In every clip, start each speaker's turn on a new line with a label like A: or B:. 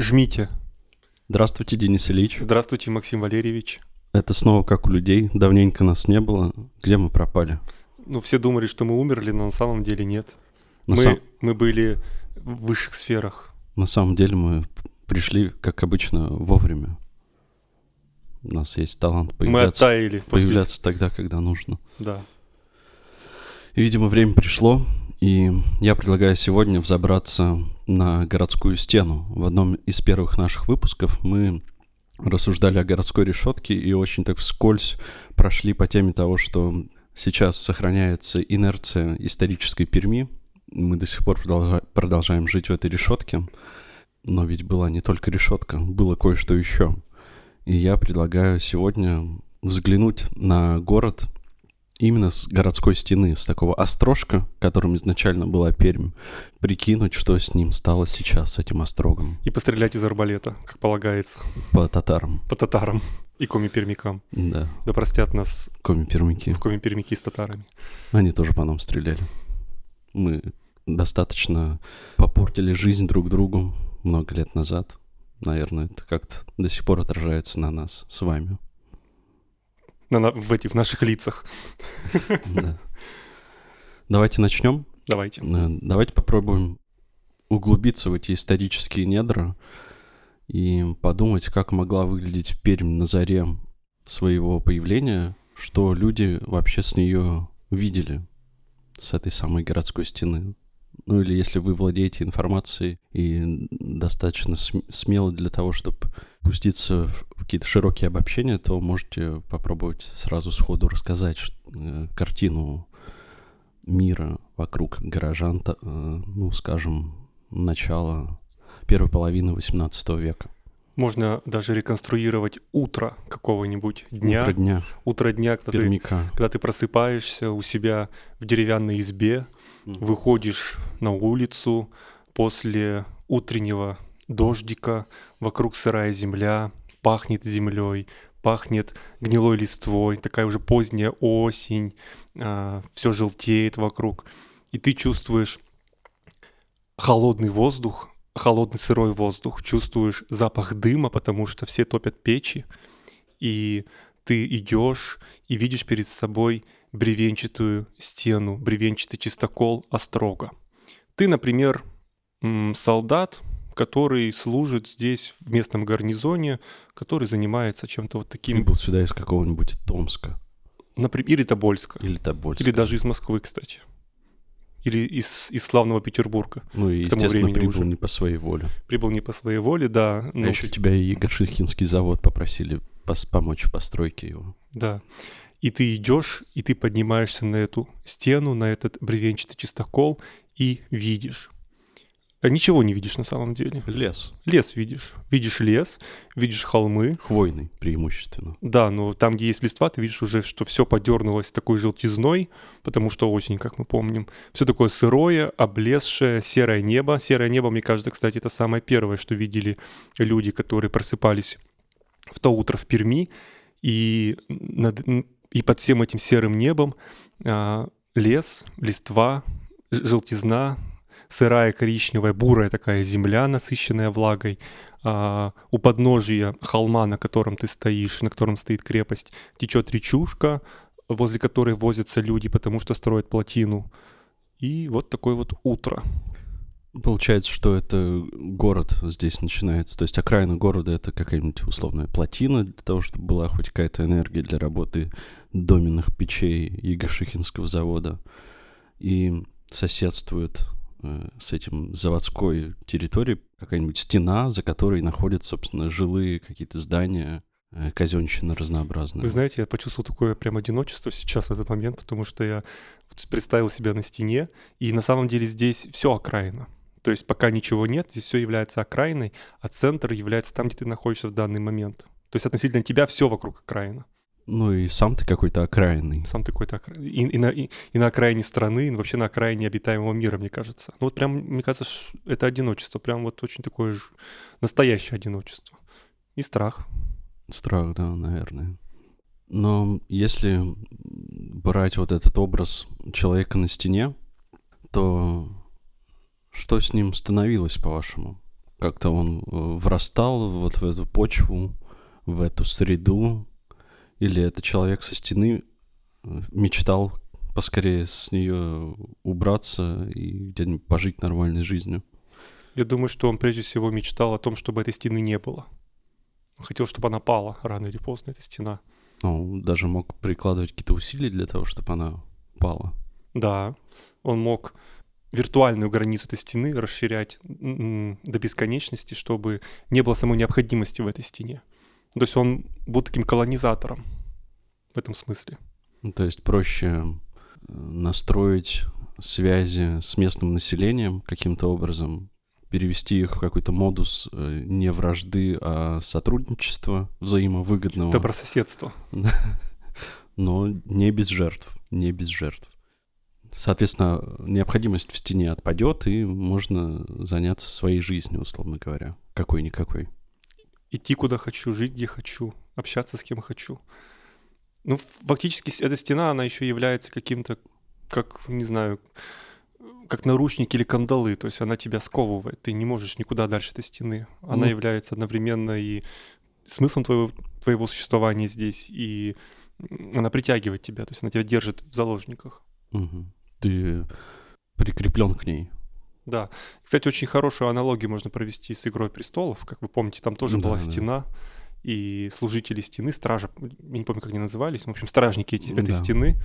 A: Жмите.
B: Здравствуйте, Денис Ильич.
A: Здравствуйте, Максим Валерьевич.
B: Это снова как у людей. Давненько нас не было. Где мы пропали?
A: Ну, все думали, что мы умерли, но на самом деле нет.
B: На,
A: мы,
B: сам-
A: мы были в высших сферах.
B: на самом деле мы пришли, как обычно, вовремя. У нас есть талант
A: мы
B: появляться,
A: оттаяли. после-
B: появляться тогда, когда нужно.
A: Да.
B: И, видимо, время пришло, и я предлагаю сегодня взобраться на городскую стену. В одном из первых наших выпусков мы рассуждали о городской решетке и очень так вскользь прошли по теме того, что сейчас сохраняется инерция исторической Перми. Мы до сих пор продолжа- продолжаем жить в этой решетке. Но ведь была не только решетка, было кое-что еще. И я предлагаю сегодня взглянуть на город именно с городской стены, с такого острожка, которым изначально была Пермь, прикинуть, что с ним стало сейчас, с этим острогом,
A: И пострелять из арбалета, как полагается,
B: по татарам.
A: по татарам и коми-пермякам.
B: Да,
A: Да простят нас
B: коми-пермяки.
A: в коми-пермяки с татарами.
B: Они тоже по нам стреляли. Мы достаточно попортили жизнь друг другу много лет назад. Наверное, это как-то до сих пор отражается на нас с вами.
A: На, на- в, эти, в наших лицах.
B: Да. Давайте начнем.
A: Давайте.
B: Э, Давайте попробуем углубиться в эти исторические недра и подумать, как могла выглядеть Пермь на заре своего появления, что люди вообще с нее видели, с этой самой городской стены. Ну или если вы владеете информацией и достаточно см- смелы для того, чтобы пуститься в какие-то широкие обобщения, то можете попробовать сразу сходу рассказать э, картину мира вокруг горожан, э, ну, скажем, начала первой половины XVIII века.
A: Можно даже реконструировать утро какого-нибудь дня.
B: Утро дня,
A: Утро дня, когда ты, когда ты просыпаешься у себя в деревянной избе, выходишь на улицу после утреннего дождика, вокруг сырая земля, пахнет землей, пахнет гнилой листвой, такая уже поздняя осень, все желтеет вокруг, и ты чувствуешь холодный воздух, холодный сырой воздух, чувствуешь запах дыма, потому что все топят печи, и ты идешь и видишь перед собой бревенчатую стену, бревенчатый чистокол острога. Ты, например, солдат, который служит здесь в местном гарнизоне, который занимается чем-то вот таким,
B: Прибыл сюда из какого-нибудь Томска
A: например, или Тобольска,
B: или Тобольска.
A: или даже из Москвы, кстати, или из, из славного Петербурга.
B: Ну и, естественно, прибыл
A: уже.
B: не по своей воле.
A: Прибыл не по своей воле, да.
B: А
A: но
B: еще тебя и Егоршихинский завод попросили пос- помочь в постройке его.
A: Да. И ты идешь, и ты поднимаешься на эту стену, на этот бревенчатый чистокол и видишь. А ничего не видишь на самом деле.
B: Лес.
A: Лес видишь. Видишь лес, видишь холмы.
B: Хвойный преимущественно.
A: Да, но там, где есть листва, ты видишь уже, что все подернулось такой желтизной, потому что осень, как мы помним. Все такое сырое, облезшее, серое небо. Серое небо, мне кажется, кстати, это самое первое, что видели люди, которые просыпались в то утро в Перми. И, над, и под всем этим серым небом а, лес, листва, желтизна, сырая коричневая, бурая такая земля, насыщенная влагой. А, у подножия холма, на котором ты стоишь, на котором стоит крепость, течет речушка, возле которой возятся люди, потому что строят плотину. И вот такое вот утро.
B: Получается, что это город здесь начинается. То есть окраина города — это какая-нибудь условная плотина для того, чтобы была хоть какая-то энергия для работы доменных печей Егоршихинского завода. И соседствует э, с этим заводской территорией какая-нибудь стена, за которой находятся, собственно, жилые какие-то здания, э, казенщина разнообразная.
A: Вы знаете, я почувствовал такое прям одиночество сейчас в этот момент, потому что я представил себя на стене, и на самом деле здесь все окраина. То есть пока ничего нет, здесь все является окраиной, а центр является там, где ты находишься в данный момент. То есть относительно тебя все вокруг окраина.
B: Ну и сам ты какой-то окраинный.
A: Сам ты какой-то окра... и, и, на, и, и на окраине страны, и вообще на окраине обитаемого мира, мне кажется. Ну вот прям, мне кажется, это одиночество, прям вот очень такое же настоящее одиночество. И страх.
B: Страх, да, наверное. Но если брать вот этот образ человека на стене, то что с ним становилось, по-вашему? как-то он э, врастал вот в эту почву, в эту среду, или это человек со стены э, мечтал поскорее с нее убраться и где-нибудь пожить нормальной жизнью?
A: Я думаю, что он прежде всего мечтал о том, чтобы этой стены не было. Хотел, чтобы она пала рано или поздно, эта стена.
B: Он даже мог прикладывать какие-то усилия для того, чтобы она пала.
A: Да, он мог виртуальную границу этой стены расширять до бесконечности, чтобы не было самой необходимости в этой стене. То есть он был таким колонизатором в этом смысле.
B: Ну, то есть проще э, настроить связи с местным населением каким-то образом, перевести их в какой-то модус э, не вражды, а сотрудничества взаимовыгодного.
A: Добрососедства.
B: Но не без жертв, не без жертв. Соответственно, необходимость в стене отпадет, и можно заняться своей жизнью, условно говоря. Какой-никакой.
A: Идти куда хочу, жить где хочу, общаться с кем хочу. Ну, фактически эта стена, она еще является каким-то, как, не знаю, как наручники или кандалы, то есть она тебя сковывает, ты не можешь никуда дальше этой стены. Она ну, является одновременно и смыслом твоего, твоего существования здесь, и она притягивает тебя, то есть она тебя держит в заложниках.
B: Угу. Ты прикреплен к ней.
A: Да. Кстати, очень хорошую аналогию можно провести с «Игрой престолов». Как вы помните, там тоже да, была да. стена, и служители стены, стража, я не помню, как они назывались, в общем, стражники эти, да. этой стены,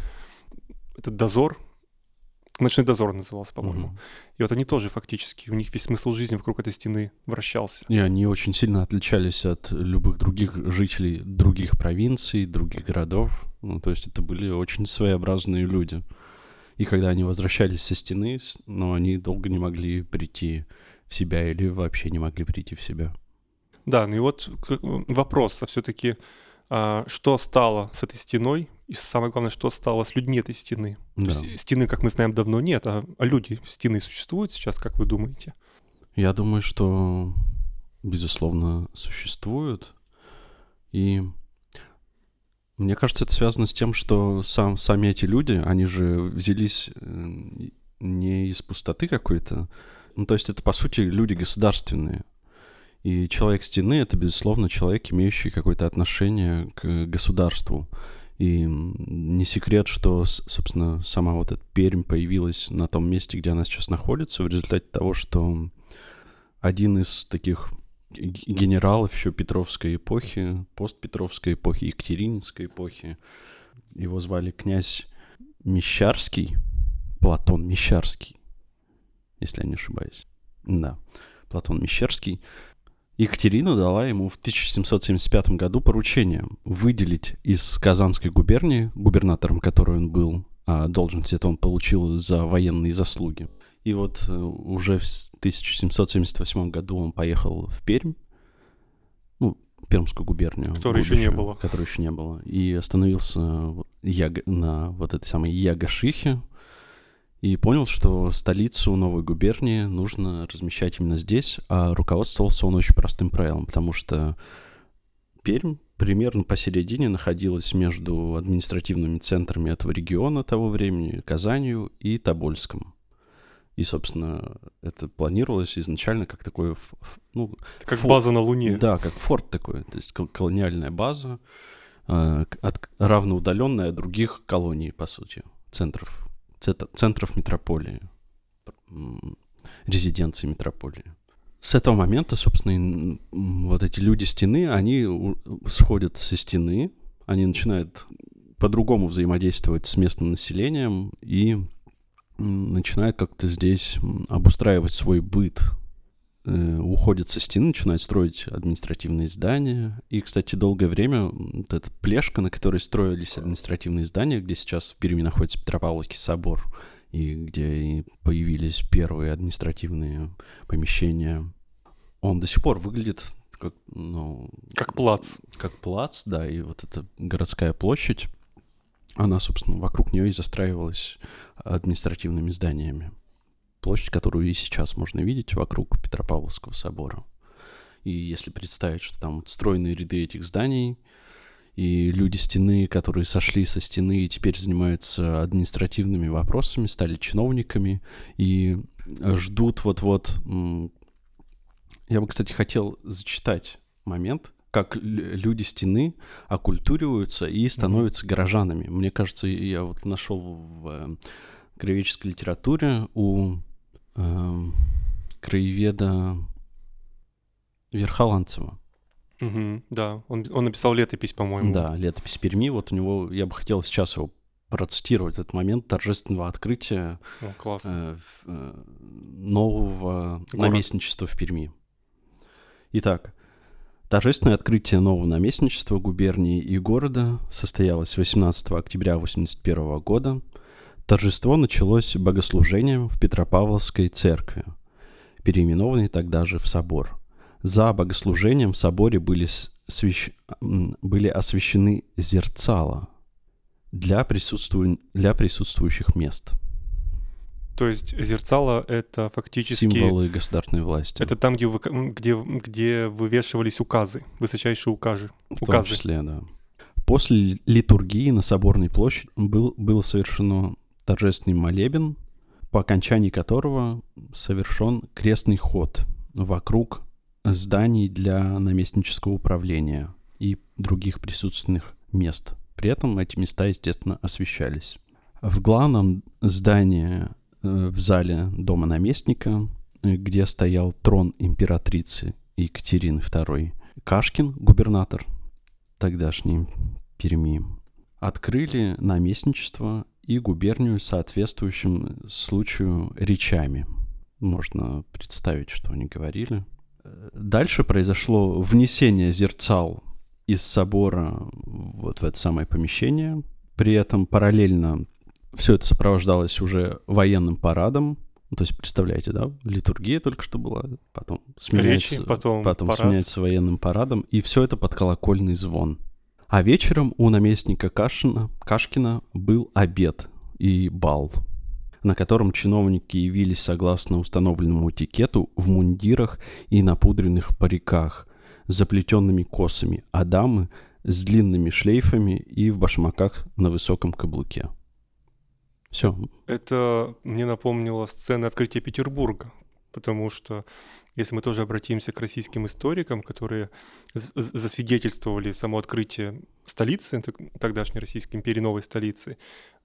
A: этот дозор, Ночной дозор назывался, по-моему. Угу. И вот они тоже фактически, у них весь смысл жизни вокруг этой стены вращался.
B: И они очень сильно отличались от любых других жителей других провинций, других городов. Ну, то есть это были очень своеобразные люди. И когда они возвращались со стены, но они долго не могли прийти в себя или вообще не могли прийти в себя.
A: Да, ну и вот вопрос а все-таки, а, что стало с этой стеной, и самое главное, что стало с людьми этой стены. Да. стены, как мы знаем, давно нет, а, а люди стены существуют сейчас, как вы думаете?
B: Я думаю, что, безусловно, существуют. И мне кажется, это связано с тем, что сам, сами эти люди, они же взялись э, не из пустоты какой-то. Ну, то есть это, по сути, люди государственные. И человек стены — это, безусловно, человек, имеющий какое-то отношение к государству. И не секрет, что, собственно, сама вот эта Пермь появилась на том месте, где она сейчас находится, в результате того, что один из таких генералов еще Петровской эпохи, постпетровской эпохи, Екатерининской эпохи, его звали князь Мещарский, Платон Мещарский, если я не ошибаюсь. Да, Платон Мещерский. Екатерина дала ему в 1775 году поручение выделить из Казанской губернии, губернатором которой он был, а должность это он получил за военные заслуги. И вот э, уже в 1778 году он поехал в Пермь, ну, Пермскую губернию.
A: Которой еще не было.
B: Которой еще не было. И остановился на вот этой самой Ягашихе, и понял, что столицу новой губернии нужно размещать именно здесь, а руководствовался он очень простым правилом, потому что Пермь примерно посередине находилась между административными центрами этого региона того времени, Казанью и Тобольском. И, собственно, это планировалось изначально как такое... Ну,
A: как форт, база на Луне.
B: Да, как форт такой, то есть колониальная база, э, от, равноудаленная от других колоний, по сути, центров центров метрополии, резиденции метрополии. С этого момента, собственно, вот эти люди стены, они сходят со стены, они начинают по-другому взаимодействовать с местным населением и начинают как-то здесь обустраивать свой быт, э, уходят со стены, начинают строить административные здания. И, кстати, долгое время вот эта плешка, на которой строились административные здания, где сейчас в Перми находится Петропавловский собор, и где появились первые административные помещения, он до сих пор выглядит как, ну...
A: Как плац.
B: Как плац, да, и вот эта городская площадь, она, собственно, вокруг нее и застраивалась административными зданиями площадь, которую и сейчас можно видеть вокруг Петропавловского собора. И если представить, что там стройные ряды этих зданий, и люди стены, которые сошли со стены и теперь занимаются административными вопросами, стали чиновниками и ждут вот-вот Я бы, кстати, хотел зачитать момент, как люди стены оккультуриваются и становятся mm-hmm. горожанами. Мне кажется, я вот нашел в э, краеведческой литературе у э, краеведа Верхоланцева.
A: Угу, да, он, он написал летопись, по-моему.
B: Да, летопись Перми. Вот у него, я бы хотел сейчас его процитировать, этот момент торжественного открытия
A: О, э,
B: э, нового Город. наместничества в Перми. Итак, торжественное открытие нового наместничества губернии и города состоялось 18 октября 1981 года. Торжество началось богослужением в Петропавловской церкви, переименованной тогда же в собор – за богослужением в соборе были, свящ... были освящены зерцала для, присутству... для присутствующих мест.
A: То есть зерцало — это фактически...
B: Символы государственной власти.
A: Это там, где, вы... где, где вывешивались указы, высочайшие указы.
B: В указы. том числе, да. После литургии на Соборной площади был, было совершено торжественный молебен, по окончании которого совершен крестный ход вокруг зданий для наместнического управления и других присутственных мест. При этом эти места, естественно, освещались. В главном здании в зале дома наместника, э, где стоял трон императрицы Екатерины II, Кашкин, губернатор тогдашней Перми, открыли наместничество и губернию соответствующим случаю речами. Можно представить, что они говорили. Дальше произошло внесение зерцал из собора вот в это самое помещение. При этом параллельно все это сопровождалось уже военным парадом. Ну, то есть, представляете, да, литургия только что была, потом сменяется,
A: Речи, потом,
B: потом
A: парад.
B: сменяется военным парадом, и все это под колокольный звон. А вечером у наместника Кашина, Кашкина был обед и бал на котором чиновники явились согласно установленному этикету в мундирах и напудренных париках, с заплетенными косами, а дамы с длинными шлейфами и в башмаках на высоком каблуке. Все.
A: Это мне напомнило сцены открытия Петербурга, потому что если мы тоже обратимся к российским историкам, которые засвидетельствовали само открытие столицы, тогдашней Российской империи, новой столицы,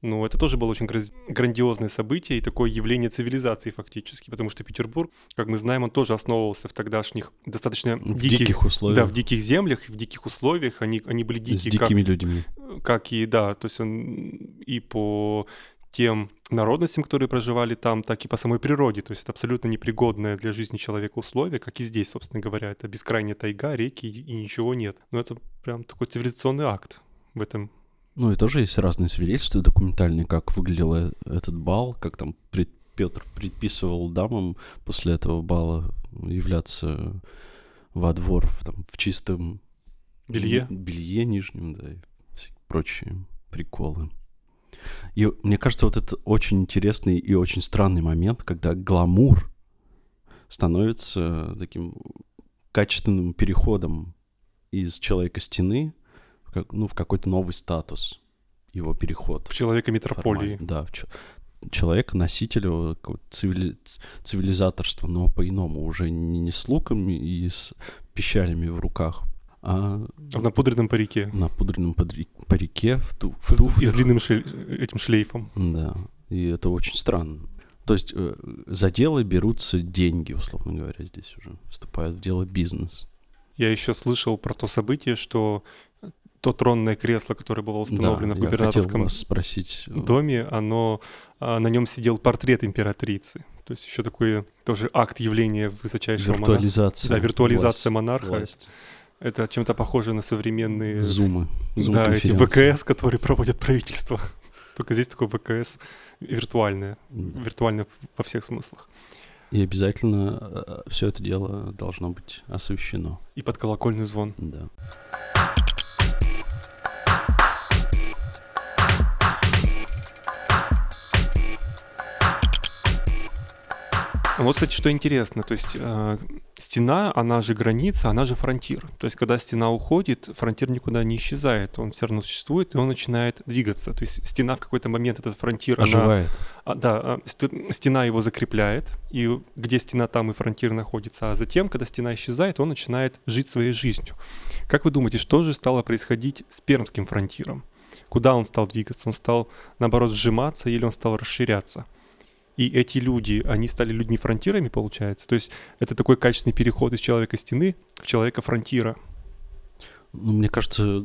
A: ну, это тоже было очень грандиозное событие и такое явление цивилизации фактически, потому что Петербург, как мы знаем, он тоже основывался в тогдашних достаточно
B: в
A: диких,
B: диких условиях.
A: Да, в диких землях, в диких условиях. Они, они были дикие. С
B: дикими как, людьми.
A: Как и, да, то есть он и по тем народностям, которые проживали там, так и по самой природе. То есть это абсолютно непригодное для жизни человека условие, как и здесь, собственно говоря. Это бескрайняя тайга, реки и ничего нет. Но это прям такой цивилизационный акт в этом
B: ну и тоже есть разные свидетельства документальные, как выглядел э, этот бал, как там пред, Петр предписывал дамам после этого бала являться во двор в, там, в чистом
A: белье,
B: белье нижнем, да, и прочие приколы. И мне кажется, вот это очень интересный и очень странный момент, когда гламур становится таким качественным переходом из человека стены, как, ну, в какой-то новый статус, его переход.
A: В человека метрополии.
B: Формально, да, в человека, носителя цивили... цивилизаторства, но по-иному, уже не, не с луками и с пищалями в руках, а...
A: в напудренном парике.
B: На пудренном парике, в, ту...
A: в туфлях. И с длинным шлей... этим шлейфом.
B: Да, и это очень странно. То есть э, за дело берутся деньги, условно говоря, здесь уже вступают в дело бизнес.
A: Я еще слышал про то событие, что то тронное кресло, которое было установлено да, в губернаторском
B: спросить. Э,
A: доме, оно, а, на нем сидел портрет императрицы. То есть еще такой тоже акт явления высочайшего
B: виртуализация
A: монарха. Да, виртуализация власть, монарха. Власть. Это чем-то похоже на современные...
B: Зумы.
A: Зум да, эти ВКС, которые проводят правительство. Только здесь такое ВКС виртуальное. Да. Виртуальное во всех смыслах.
B: И обязательно э, все это дело должно быть освещено.
A: И под колокольный звон.
B: Да.
A: Вот, кстати, что интересно, то есть э, стена, она же граница, она же фронтир. То есть, когда стена уходит, фронтир никуда не исчезает, он все равно существует, и он начинает двигаться. То есть, стена в какой-то момент, этот фронтир,
B: Оживает.
A: Она, а, да, а, стена его закрепляет, и где стена, там и фронтир находится. А затем, когда стена исчезает, он начинает жить своей жизнью. Как вы думаете, что же стало происходить с пермским фронтиром? Куда он стал двигаться? Он стал, наоборот, сжиматься или он стал расширяться? И эти люди, они стали людьми-фронтирами, получается. То есть это такой качественный переход из человека-стены в человека-фронтира.
B: Ну, мне кажется,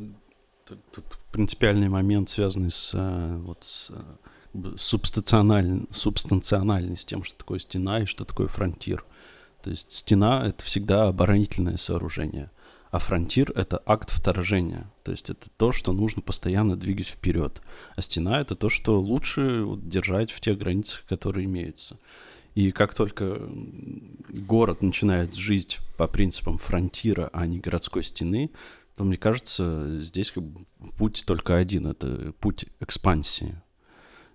B: тут, принципиальный момент, связанный с, э, вот, с э, субстанциональ... субстанциональной, с тем, что такое стена и что такое фронтир. То есть стена — это всегда оборонительное сооружение а фронтир — это акт вторжения. То есть это то, что нужно постоянно двигать вперед. А стена — это то, что лучше держать в тех границах, которые имеются. И как только город начинает жить по принципам фронтира, а не городской стены, то, мне кажется, здесь как бы путь только один — это путь экспансии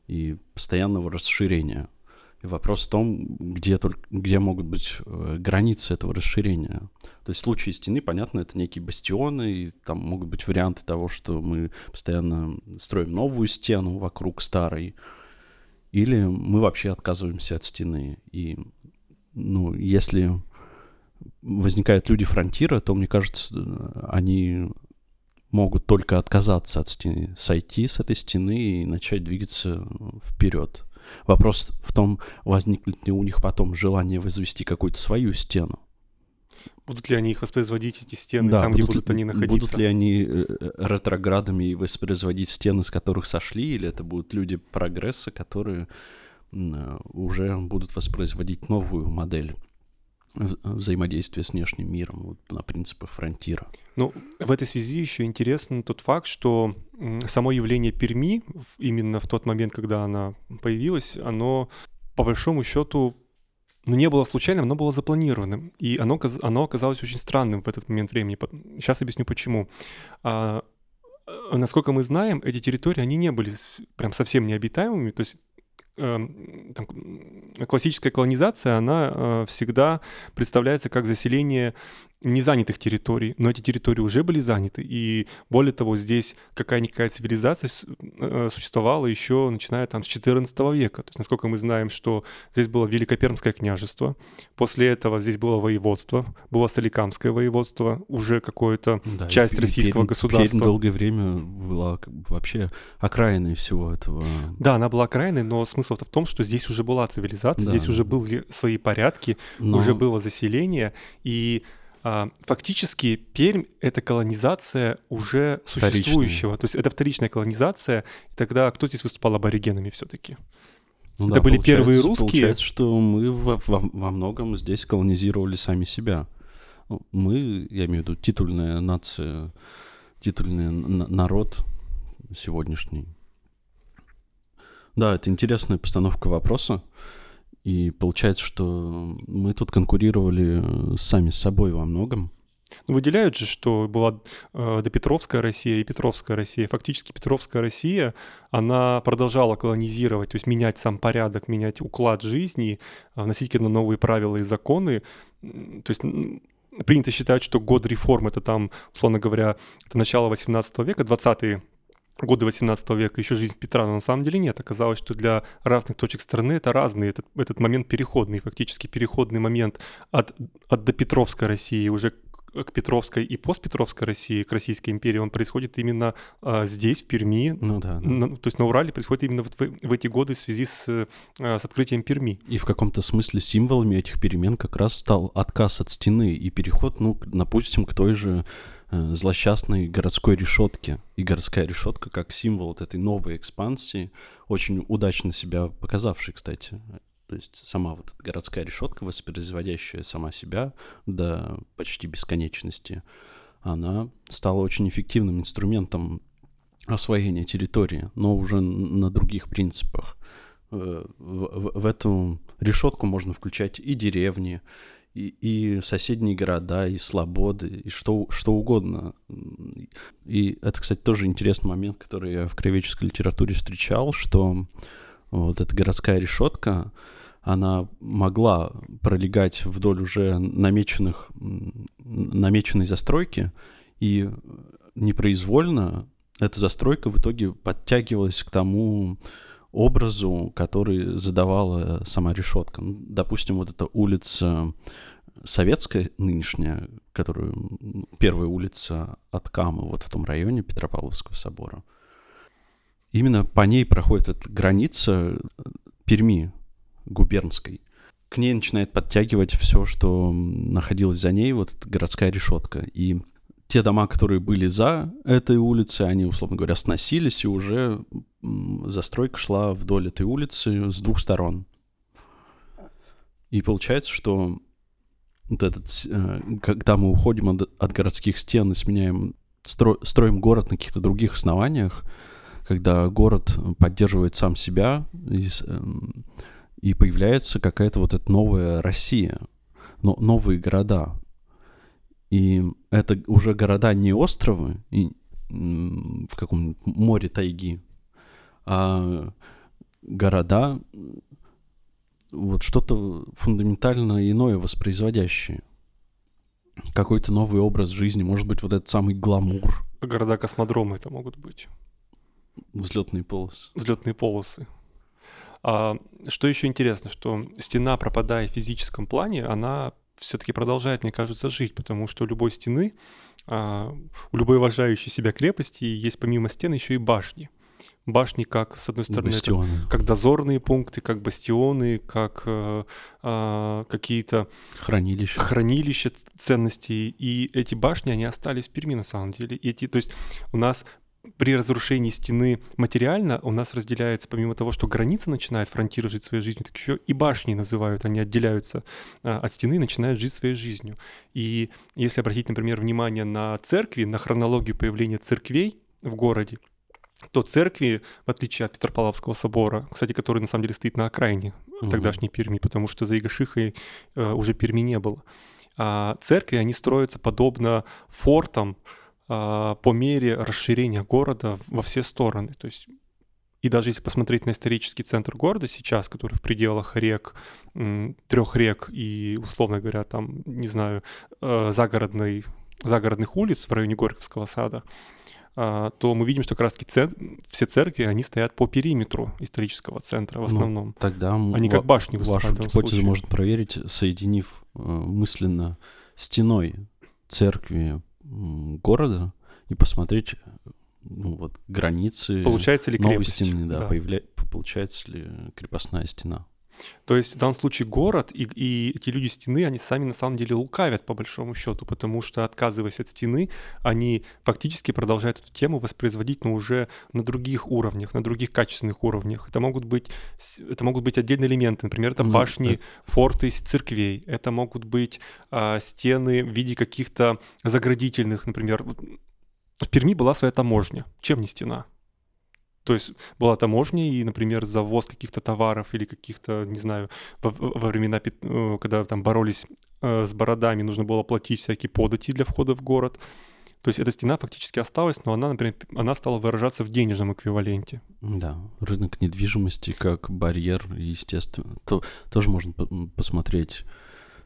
B: и постоянного расширения — и вопрос в том, где, только, где могут быть э, границы этого расширения. То есть в случае стены, понятно, это некие бастионы, и там могут быть варианты того, что мы постоянно строим новую стену вокруг старой, или мы вообще отказываемся от стены. И, ну, если возникают люди фронтира, то, мне кажется, они могут только отказаться от стены, сойти с этой стены и начать двигаться вперед. Вопрос в том, возникнет ли у них потом желание возвести какую-то свою стену.
A: Будут ли они их воспроизводить, эти стены, да, там, где будут ли, они находиться?
B: Будут ли они э, э, ретроградами воспроизводить стены, с которых сошли, или это будут люди прогресса, которые э, уже будут воспроизводить новую модель взаимодействия с внешним миром вот, на принципах фронтира.
A: Ну, в этой связи еще интересен тот факт, что само явление Перми, именно в тот момент, когда она появилась, оно по большому счету ну, не было случайным, оно было запланированным. И оно, оно оказалось очень странным в этот момент времени. Сейчас объясню почему. А, э, насколько мы знаем, эти территории, они не были прям совсем необитаемыми. То есть там, классическая колонизация, она э, всегда представляется как заселение незанятых территорий, но эти территории уже были заняты, и более того, здесь какая-никакая цивилизация э, существовала еще начиная там с XIV века. То есть, насколько мы знаем, что здесь было Великопермское княжество, после этого здесь было воеводство, было Соликамское воеводство, уже какое-то да, часть и, российского и государства. Пермь
B: долгое время была вообще окраиной всего этого.
A: Да, она была окраиной, но смысл в том, что здесь уже была цивилизация, да. здесь уже были свои порядки, но... уже было заселение, и фактически Пермь — это колонизация уже существующего. Вторичная. То есть это вторичная колонизация. И тогда кто здесь выступал аборигенами все-таки? Ну, это да, были первые русские.
B: Получается, что мы во, во, во многом здесь колонизировали сами себя. Ну, мы, я имею в виду, титульная нация, титульный народ сегодняшний. Да, это интересная постановка вопроса. И получается, что мы тут конкурировали э, сами с собой во многом.
A: Ну, выделяют же, что была э, допетровская Россия и Петровская Россия. Фактически Петровская Россия, она продолжала колонизировать, то есть менять сам порядок, менять уклад жизни, вносить какие-то новые правила и законы. То есть принято считать, что год реформ — это там, условно говоря, это начало 18 века, 20-е годы 18 века, еще жизнь Петра, но на самом деле нет. Оказалось, что для разных точек страны это разные. Этот, этот момент переходный, фактически переходный момент от, от допетровской России уже к Петровской и постпетровской России, к Российской империи, он происходит именно а, здесь, в Перми. Ну, да, да. На, то есть на Урале происходит именно в, в эти годы в связи с, а, с открытием Перми.
B: И в каком-то смысле символами этих перемен как раз стал отказ от стены и переход, ну, допустим, к той же злосчастной городской решетки. И городская решетка как символ вот этой новой экспансии, очень удачно себя показавшей, кстати. То есть сама вот эта городская решетка, воспроизводящая сама себя до почти бесконечности, она стала очень эффективным инструментом освоения территории, но уже на других принципах. Э, в, в, в эту решетку можно включать и деревни, и, соседние города, и слободы, и что, что угодно. И это, кстати, тоже интересный момент, который я в кривеческой литературе встречал, что вот эта городская решетка, она могла пролегать вдоль уже намеченных, намеченной застройки, и непроизвольно эта застройка в итоге подтягивалась к тому образу, который задавала сама решетка. Ну, допустим, вот эта улица советская нынешняя, которую первая улица от Камы, вот в том районе Петропавловского собора. Именно по ней проходит эта граница Перми губернской. К ней начинает подтягивать все, что находилось за ней, вот городская решетка. И те дома, которые были за этой улицей, они, условно говоря, сносились, и уже застройка шла вдоль этой улицы с двух сторон. И получается, что вот этот, э, когда мы уходим от, от городских стен и сменяем, стро, строим город на каких-то других основаниях, когда город поддерживает сам себя, и, эм, и появляется какая-то вот эта новая Россия, но, новые города, и это уже города не островы и, в каком море тайги, а города вот что-то фундаментально иное воспроизводящее. Какой-то новый образ жизни, может быть, вот этот самый гламур.
A: Города-космодромы это могут быть.
B: Взлетные полосы.
A: Взлетные полосы. А, что еще интересно, что стена, пропадая в физическом плане, она все-таки продолжает, мне кажется, жить, потому что у любой стены, а, у любой уважающей себя крепости есть помимо стен еще и башни. Башни как, с одной стороны, это, как дозорные пункты, как бастионы, как э, э, какие-то
B: хранилища.
A: хранилища ценностей. И эти башни, они остались в Перми на самом деле. И эти, то есть у нас при разрушении стены материально у нас разделяется, помимо того, что граница начинает фронтира жить своей жизнью, так еще и башни называют, они отделяются а, от стены и начинают жить своей жизнью. И если обратить, например, внимание на церкви, на хронологию появления церквей в городе, то церкви, в отличие от Петропавловского собора, кстати, который на самом деле стоит на окраине угу. тогдашней Перми, потому что за Игошихой э, уже Перми не было, а церкви, они строятся подобно фортам, по мере расширения города во все стороны. То есть и даже если посмотреть на исторический центр города сейчас, который в пределах рек, трех рек и, условно говоря, там, не знаю, э, загородной, загородных улиц в районе Горьковского сада, а, то мы видим, что как раз цент... все церкви, они стоят по периметру исторического центра в ну, основном. Ну,
B: тогда
A: они как башни
B: Вашу гипотезу можно проверить, соединив э, мысленно стеной церкви города и посмотреть ну, вот, границы
A: получается ли
B: новой
A: крепость?
B: стены, да, да. Появля... получается ли крепостная стена.
A: То есть в данном случае город и, и эти люди стены, они сами на самом деле лукавят по большому счету, потому что отказываясь от стены, они фактически продолжают эту тему воспроизводить, но уже на других уровнях, на других качественных уровнях. Это могут быть, это могут быть отдельные элементы, например, это башни, это... форты из церквей, это могут быть а, стены в виде каких-то заградительных, например, в Перми была своя таможня. Чем не стена? То есть была таможня, и, например, завоз каких-то товаров или каких-то, не знаю, во, во времена, э, когда там боролись э, с бородами, нужно было платить всякие подати для входа в город. То есть эта стена фактически осталась, но она, например, она стала выражаться в денежном эквиваленте.
B: Да, рынок недвижимости как барьер, естественно. То, тоже можно посмотреть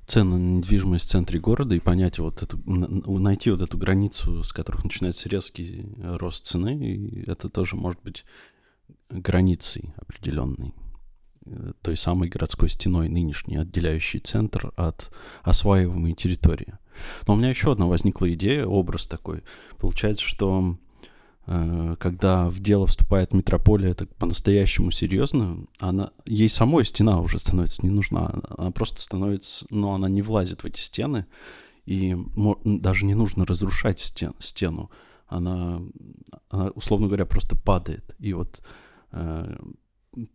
B: цены на недвижимость в центре города и понять вот эту, найти вот эту границу, с которых начинается резкий рост цены, и это тоже может быть границей определенной э, той самой городской стеной нынешней, отделяющей центр от осваиваемой территории. Но у меня еще одна возникла идея, образ такой. Получается, что Э, когда в дело вступает метрополия, это по-настоящему серьезно, она, ей самой стена уже становится не нужна, она просто становится, но ну, она не влазит в эти стены, и даже не нужно разрушать стен, стену, она, она, условно говоря, просто падает. И вот э,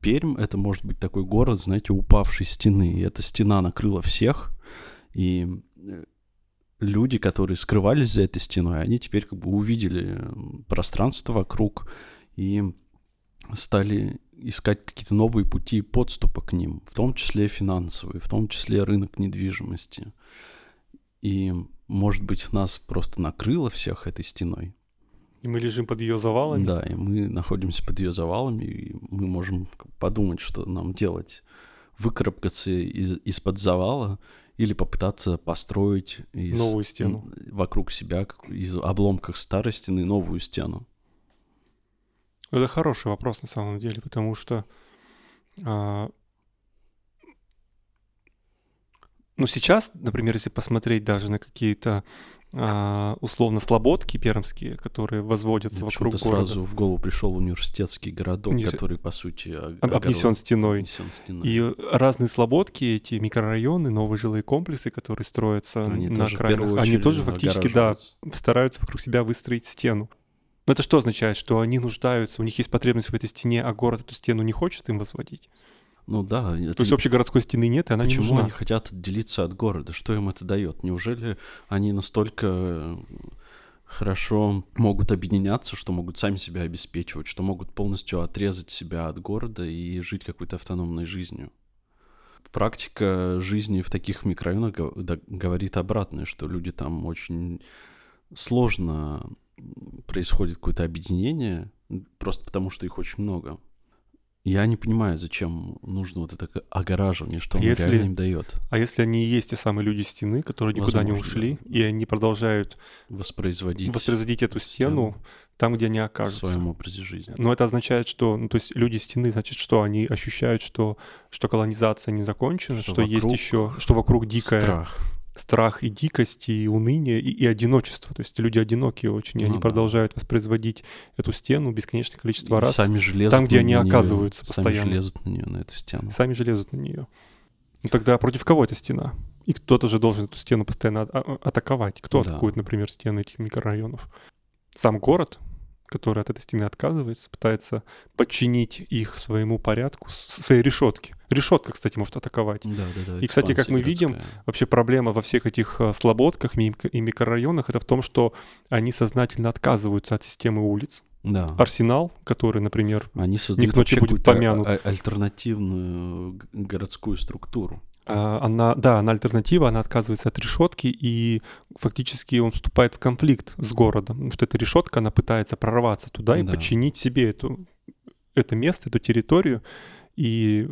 B: Пермь — это может быть такой город, знаете, упавшей стены, и эта стена накрыла всех, и э, люди, которые скрывались за этой стеной, они теперь как бы увидели пространство вокруг и стали искать какие-то новые пути подступа к ним, в том числе финансовые, в том числе рынок недвижимости. И, может быть, нас просто накрыло всех этой стеной.
A: И мы лежим под ее завалами?
B: Да, и мы находимся под ее завалами, и мы можем подумать, что нам делать выкарабкаться из, из-под завала или попытаться построить из,
A: Новую стену.
B: вокруг себя из обломков старой стены новую стену.
A: Это хороший вопрос на самом деле, потому что а, ну, сейчас, например, если посмотреть даже на какие-то а, условно слободки пермские, которые возводятся
B: Мне
A: вокруг города.
B: сразу в голову пришел университетский городок,
A: Универ-
B: который, по сути, о-
A: об- обнесен
B: огород-
A: стеной.
B: обнесен стеной.
A: И разные слободки, эти микрорайоны, новые жилые комплексы, которые строятся
B: Они
A: на окраинах, они тоже фактически, да, стараются вокруг себя выстроить стену. Но это что означает? Что они нуждаются, у них есть потребность в этой стене, а город эту стену не хочет им возводить?
B: Ну да. это
A: То есть
B: не-
A: общегородской стены нет, и она не
B: Почему
A: нужна.
B: они хотят отделиться от города? Что им это дает? Неужели они настолько хорошо могут объединяться, что могут сами себя обеспечивать, что могут полностью отрезать себя от города и жить какой-то автономной жизнью? Практика жизни в таких микрорайонах говорит обратное, что люди там очень сложно происходит какое-то объединение, просто потому что их очень много. Я не понимаю, зачем нужно вот это огораживание, что оно
A: Если-
B: реально им дает.
A: А если они и есть те самые люди стены, которые никуда не
B: Возможно,
A: ушли,
B: да.
A: и они продолжают
B: Воспроизводить
A: воспроизводить эту стену там, где они
B: в
A: окажутся.
B: своем образе жизни.
A: Но это означает, что, ну, то есть люди стены, значит, что они ощущают, что, что колонизация не закончена,
B: Что
A: что, есть
B: вокруг
A: еще, что вокруг дикая
B: Страх.
A: Страх и дикость, и уныние, и, и одиночество. То есть люди одинокие очень, и
B: Ну
A: они
B: да.
A: продолжают воспроизводить эту стену бесконечное количество
B: И
A: раз.
B: сами же лезут
A: там, где
B: на
A: они
B: неё,
A: оказываются
B: Сами
A: постоянно.
B: же лезут на нее, на эту стену.
A: Сами же лезут на нее. Ну тогда против кого эта стена? И кто-то же должен эту стену постоянно а- а- атаковать. Кто
B: Да.
A: атакует, например, стены этих микрорайонов? Сам город, который от этой стены отказывается, пытается подчинить их своему порядку, своей решетке. Решетка, кстати, может атаковать.
B: Да, да, да.
A: И, кстати, как мы
B: экспансия
A: видим,
B: городская.
A: Вообще проблема во всех этих э, слободках и микрорайонах это в том, что они сознательно отказываются от системы улиц.
B: Да.
A: Арсенал, который, например,
B: Они создают
A: Никто не будет
B: какую-то
A: помянут.
B: а- альтернативную городскую структуру.
A: а, она, да, она альтернатива, она отказывается от решетки, и фактически он вступает в конфликт с городом, потому что эта решетка, она пытается прорваться туда и
B: Да.
A: подчинить себе эту, это место, эту территорию. И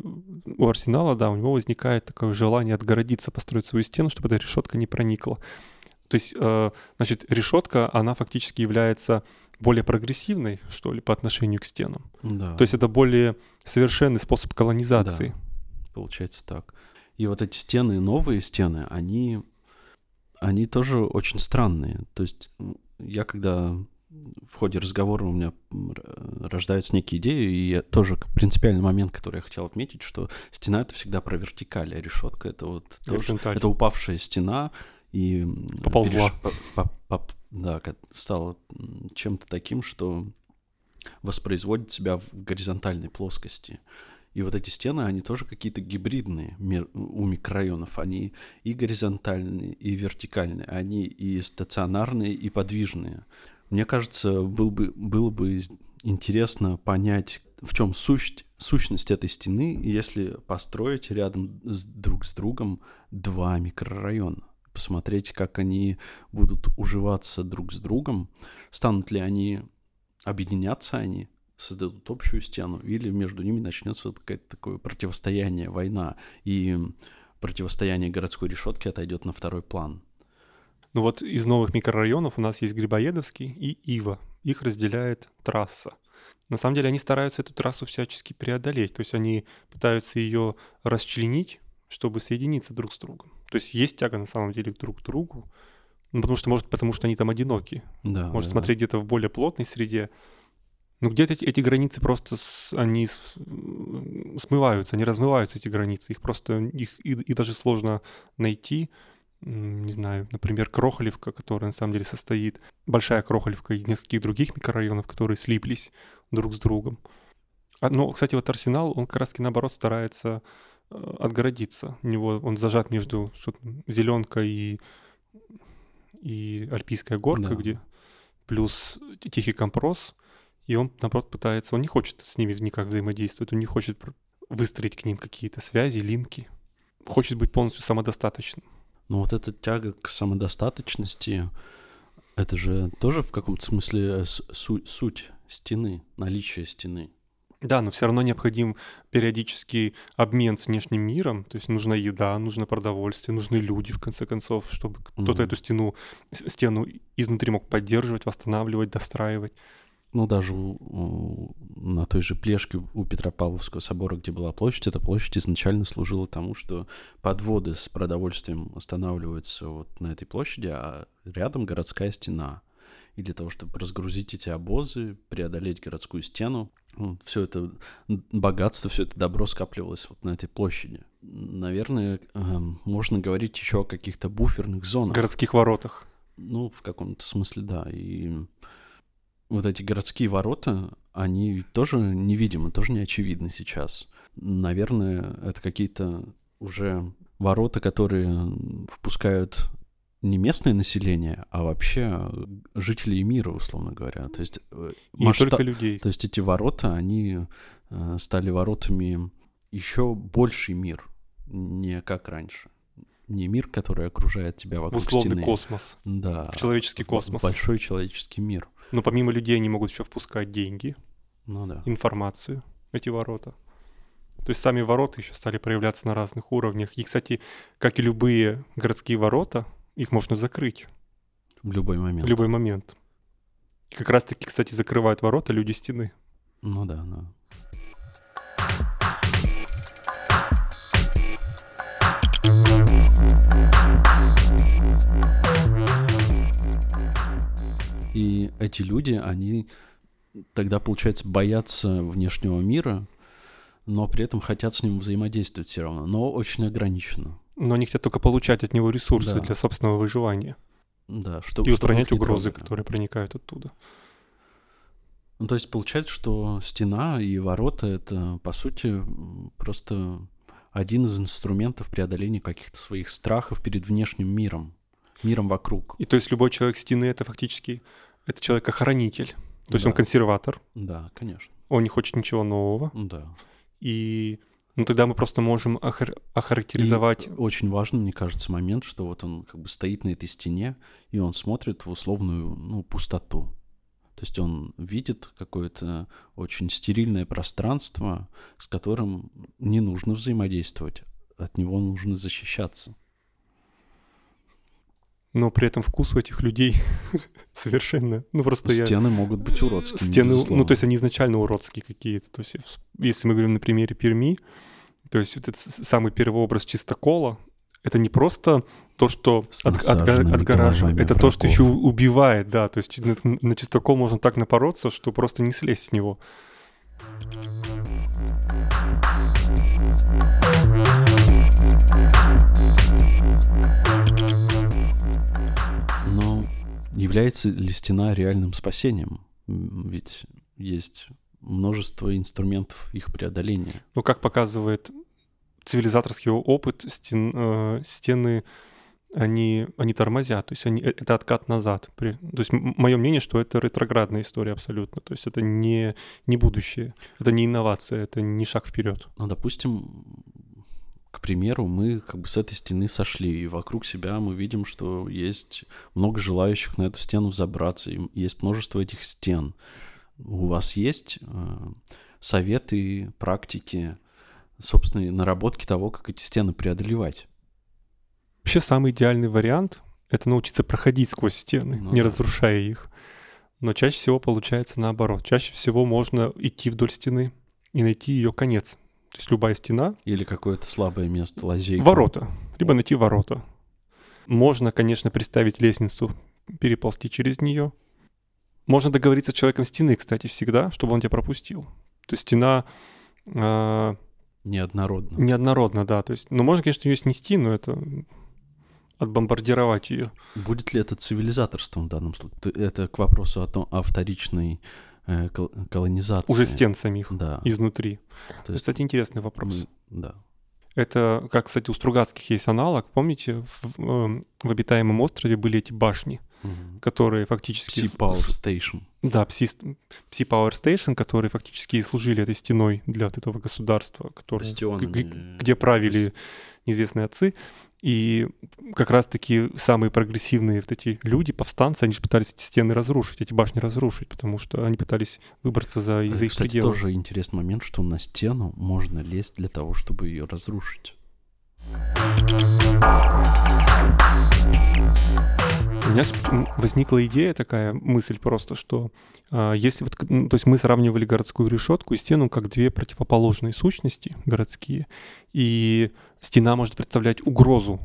A: у Арсенала, да, у него возникает такое желание отгородиться, построить свою стену, чтобы эта решетка не проникла. То есть, э, значит, решетка, она фактически является более прогрессивной, что ли, по отношению к стенам.
B: Да.
A: То есть это более совершенный способ колонизации.
B: Получается так. И вот эти стены, новые стены, они, они тоже очень странные. То есть я когда в ходе разговора у меня рождаются некие идеи, и тоже принципиальный момент, который я хотел отметить, что стена это всегда про вертикаль, а решетка это вот тоже, это упавшая стена и
A: Поползла.
B: переш- по- по- по- да, стала чем-то таким, что воспроизводит себя в горизонтальной плоскости. И вот эти стены, они тоже какие-то гибридные у микрорайонов. Они и горизонтальные, и вертикальные. Они и стационарные, и подвижные. Мне кажется, был бы, было бы интересно понять, в чем сущ- сущность этой стены, если построить рядом с, друг с другом два микрорайона. Посмотреть, как они будут уживаться друг с другом, станут ли они, объединяться они, создадут общую стену, или между ними начнется какое-то такое противостояние, война, и противостояние городской решетки отойдет на второй план.
A: Ну вот из новых микрорайонов у нас есть Грибоедовский и Ива. Их разделяет трасса. На самом деле они стараются эту трассу всячески преодолеть. То есть они пытаются ее расчленить, чтобы соединиться друг с другом. То есть есть тяга на самом деле друг к другу. Ну, потому что, может, потому что они там одиноки.
B: Да,
A: Может,
B: да,
A: смотреть где-то в более плотной среде. Ну, где-то эти, эти границы просто, с- они с- смываются, они размываются, эти границы. Их просто, их и, и даже сложно найти. Не знаю, например, Крохолевка, которая на самом деле состоит, большая Крохолевка и нескольких других микрорайонов, которые слиплись друг с другом. А, но, кстати, вот Арсенал, он как раз-таки наоборот старается э, отгородиться. У него он зажат между зеленкой и, и Альпийская горка,
B: Да.
A: где плюс тихий компрос, и он, наоборот, пытается, он не хочет с ними никак взаимодействовать, он не хочет выстроить к ним какие-то связи, линки, хочет быть полностью самодостаточным.
B: Но вот эта тяга к самодостаточности, это же тоже в каком-то смысле с- су- суть стены, наличие стены.
A: Да, но все равно необходим периодический обмен с внешним миром. То есть нужна еда, нужно продовольствие, нужны люди, в конце концов, чтобы кто-то
B: Мгм.
A: эту стену, стену изнутри мог поддерживать, восстанавливать, достраивать.
B: Ну, даже у- у- на той же Плешке у Петропавловского собора, где была площадь, эта площадь изначально служила тому, что подводы с продовольствием останавливаются вот на этой площади, а рядом городская стена. И для того, чтобы разгрузить эти обозы, преодолеть городскую стену, все это богатство, все это добро скапливалось вот на этой площади. Наверное, эм, можно говорить еще о каких-то буферных зонах.
A: городских воротах.
B: Ну, в каком-то смысле, да. И вот эти городские ворота, они тоже невидимы, тоже не очевидны сейчас. Наверное, это какие-то уже ворота, которые впускают не местное население, а вообще жителей мира, условно говоря. То есть э,
A: И
B: масштаб-
A: только людей.
B: то есть эти ворота, они э, стали воротами еще больший мир, не как раньше. Не мир, который окружает тебя
A: В
B: вокруг
A: условный
B: стены.
A: космос.
B: Да.
A: В человеческий
B: в
A: космос.
B: Большой человеческий мир.
A: Но помимо людей они могут еще впускать деньги,
B: Ну да.
A: информацию, эти ворота. То есть сами ворота еще стали проявляться на разных уровнях. И, кстати, как и любые городские ворота, их можно закрыть
B: В любой момент.
A: в любой момент. И как раз-таки, кстати, закрывают ворота люди стены.
B: Ну да, да. И эти люди, они тогда, получается, боятся внешнего мира, но при этом хотят с ним взаимодействовать все равно, но очень ограниченно.
A: Но они хотят только получать от него ресурсы
B: Да.
A: для собственного выживания.
B: Да, что,
A: и устранять угрозы,
B: трогали.
A: которые проникают оттуда.
B: Ну, то есть получается, что стена и ворота — это, по сути, просто один из инструментов преодоления каких-то своих страхов перед внешним миром, миром вокруг.
A: И то есть любой человек стены — это фактически это человек-охранитель. То есть он
B: Да.
A: консерватор,
B: Да, конечно.
A: он не хочет ничего нового.
B: Да.
A: И ну, тогда мы просто можем охар- охарактеризовать...
B: И очень важный, мне кажется, момент, что вот он как бы стоит на этой стене, и он смотрит в условную, ну, пустоту. То есть он видит какое-то очень стерильное пространство, с которым не нужно взаимодействовать. От него нужно защищаться.
A: Но при этом вкус у этих людей совершенно... Ну, просто я...
B: Стены могут быть уродскими.
A: Стены, ну,
B: безусловно.
A: то есть они изначально уродские какие-то. То есть вс- если мы говорим на примере Перми, то есть вот этот самый первый образ чистокола, это не просто то, что от,
B: насаженными
A: отгораживает,
B: головами
A: это то, что
B: врагов.
A: еще убивает, да. То есть на, на чистокол можно так напороться, что просто не слезть с него.
B: Но является ли стена реальным спасением? Ведь есть множество инструментов их преодоления.
A: Но как показывает цивилизаторский опыт, стен- э, стены они, они тормозят, то есть они, э- это откат назад. При- то есть мое мнение, что это ретроградная история абсолютно. То есть это не, не будущее, это не инновация, это не шаг вперед.
B: Ну, допустим, к примеру, мы как бы с этой стены сошли, и вокруг себя мы видим, что есть много желающих на эту стену взобраться, и есть множество этих стен. У вас есть э, советы, практики, собственные наработки того, как эти стены преодолевать?
A: Вообще самый идеальный вариант — это научиться проходить сквозь стены,
B: Ну
A: не
B: да.
A: разрушая их. Но чаще всего получается наоборот. Чаще всего можно идти вдоль стены и найти ее конец. То есть любая стена
B: Или какое-то слабое место, лазейка?
A: Ворота. Либо найти ворота. Можно, конечно, представить лестницу, переползти через нее. Можно договориться с человеком стены, кстати, всегда, чтобы он тебя пропустил. То есть стена э,
B: Неоднородно.
A: неоднородна, да. То есть, ну, можно, конечно, ее снести, но это отбомбардировать ее.
B: Будет ли это цивилизаторством в данном случае? Это к вопросу о, том, о вторичной э, кол- колонизации.
A: Уже стен самих
B: Да.
A: изнутри.
B: То есть
A: Кстати, интересный вопрос.
B: мы- да.
A: Это, как, кстати, у Стругацких есть аналог. Помните, в, эм, в обитаемом острове были эти башни,
B: Мгм.
A: которые фактически... С-
B: Power Station.
A: Да, Пси, Пси Power Station, которые фактически и служили этой стеной для вот этого государства, г- где правили неизвестные отцы. И как раз-таки самые прогрессивные вот эти люди, повстанцы, они же пытались эти стены разрушить, эти башни разрушить, потому что они пытались выбраться за, за их
B: Кстати,
A: пределы.
B: тоже интересный момент, что на стену можно лезть для того, чтобы ее разрушить.
A: У меня возникла идея такая, мысль просто, что э, если вот, ну, то есть мы сравнивали городскую решетку и стену как две противоположные сущности городские, и стена может представлять угрозу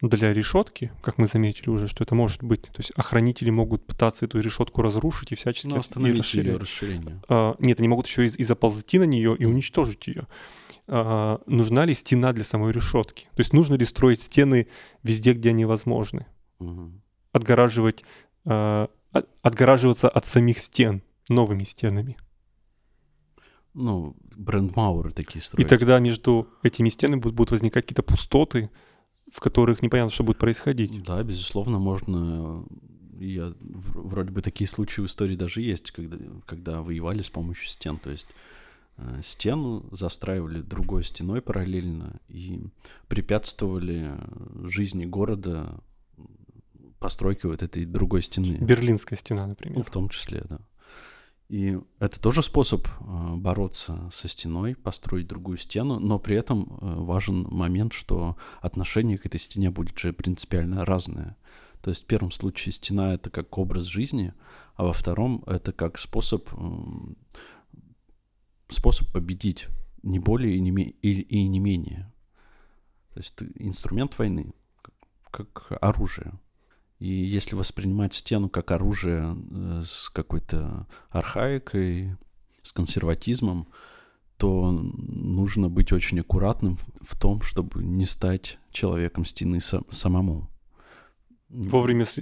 A: для решетки, как мы заметили уже, что это может быть. То есть охранители могут пытаться эту решетку разрушить и всячески
B: Но остановить ее расширение.
A: А, нет, они могут еще и, и заползти на нее и уничтожить ее. А, нужна ли стена для самой решетки? То есть нужно ли строить стены везде, где они возможны?
B: Угу.
A: Отгораживать, а, отгораживаться от самих стен новыми стенами.
B: Ну, брендмауры такие строить.
A: И тогда между этими стенами будут, будут возникать какие-то пустоты, в которых непонятно, что будет происходить.
B: Да, безусловно, можно... Я, вроде бы такие случаи в истории даже есть, когда, когда воевали с помощью стен. То есть э, стену застраивали другой стеной параллельно и препятствовали жизни города постройки вот этой другой стены.
A: Берлинская стена, например.
B: Ну, в том числе, да. И это тоже способ э, бороться со стеной, построить другую стену, но при этом э, важен момент, что отношение к этой стене будет же принципиально разное. То есть в первом случае стена это как образ жизни, а во втором это как способ, способ победить, не более и не, менее. То есть инструмент войны, как оружие. И если воспринимать стену как оружие э, с какой-то архаикой, с консерватизмом, то нужно быть очень аккуратным в том, чтобы не стать человеком стены самому.
A: Вовремя с,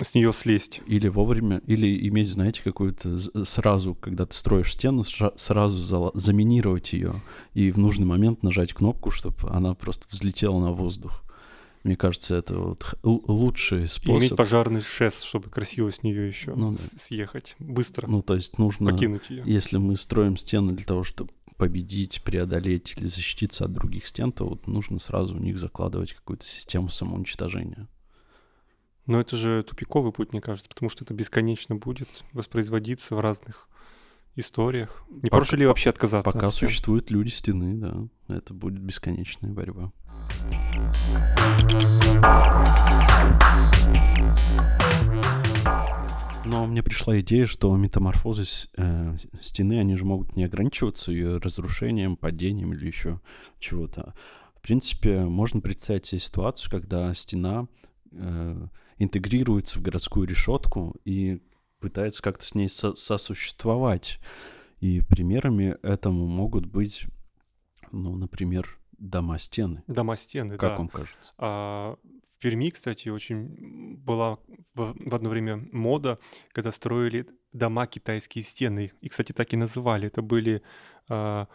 A: с нее слезть.
B: Или вовремя, или иметь, знаете, какую-то сразу, когда ты строишь стену, сразу за, заминировать ее и в нужный момент нажать кнопку, чтобы она просто взлетела на воздух. Мне кажется, это вот лучший способ.
A: И иметь пожарный шест, чтобы красиво с нее еще ну, да. съехать быстро.
B: Ну, то есть нужно
A: покинуть ее.
B: Если мы строим стены для того, чтобы победить, преодолеть или защититься от других стен, то вот нужно сразу в них закладывать какую-то систему самоуничтожения.
A: Но это же тупиковый путь, мне кажется, потому что это бесконечно будет воспроизводиться в разных историях. Не пока, проще ли вообще отказаться?
B: Пока от существуют люди стены, да, это будет бесконечная борьба. Но мне пришла идея, что метаморфозы э, стены, они же могут не ограничиваться ее разрушением, падением или еще чего-то. В принципе, можно представить себе ситуацию, когда стена э, интегрируется в городскую решетку и пытается как-то с ней со сосуществовать. И примерами этому могут быть, ну, например, дома-стены.
A: Дома-стены,
B: как
A: да.
B: вам кажется?
A: А, в Перми, кстати, очень была в, в одно время мода, когда строили дома китайские стены. И, кстати, так и называли. Это были а,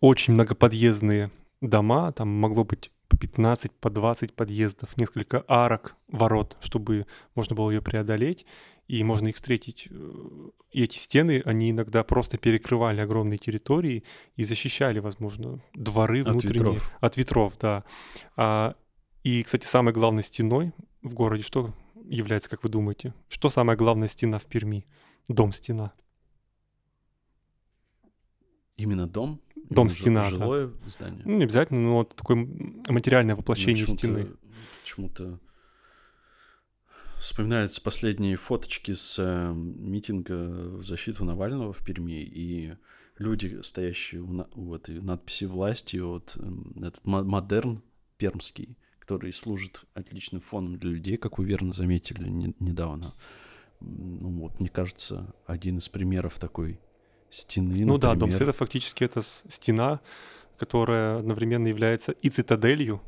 A: очень многоподъездные дома, там могло быть по 15, по 20 подъездов, несколько арок, ворот, чтобы можно было ее преодолеть и можно их встретить. И эти стены, они иногда просто перекрывали огромные территории и защищали, возможно, дворы внутренние.
B: От ветров.
A: От ветров, да. А, и, кстати, самой главной стеной в городе что является, как вы думаете? Что самая главная стена в Перми? Дом-стена.
B: Именно дом?
A: Дом-стена,
B: Жилое да. здание?
A: Ну, не обязательно, но вот такое материальное воплощение
B: ну,
A: стены.
B: Почему-то Вспоминаются последние фоточки с э, митинга в защиту Навального в Перми, и люди, стоящие у, на, у этой надписи власти, вот э, этот модерн пермский, который служит отличным фоном для людей, как вы верно заметили не, недавно. Ну вот, мне кажется, один из примеров такой стены.
A: Ну
B: например...
A: да, Дом Света фактически это стена, которая одновременно является и цитаделью.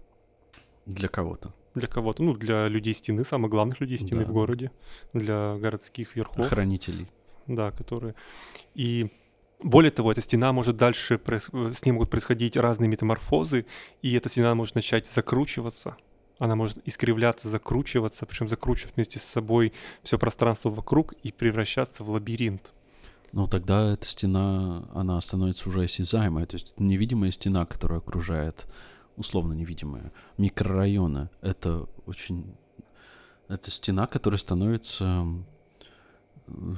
B: Для кого-то
A: для кого-то, ну, для людей стены, самых главных людей стены
B: Да.
A: в городе, для городских верхов,
B: хранителей.
A: да, которые... И более того, эта стена может дальше, проис- с ней могут происходить разные метаморфозы, и эта стена может начать закручиваться, она может искривляться, закручиваться, причем закручивать вместе с собой все пространство вокруг и превращаться в лабиринт.
B: Но тогда эта стена, она становится уже осязаемой, то есть это невидимая стена, которая окружает условно невидимая, микрорайона. Это очень... Это стена, которая становится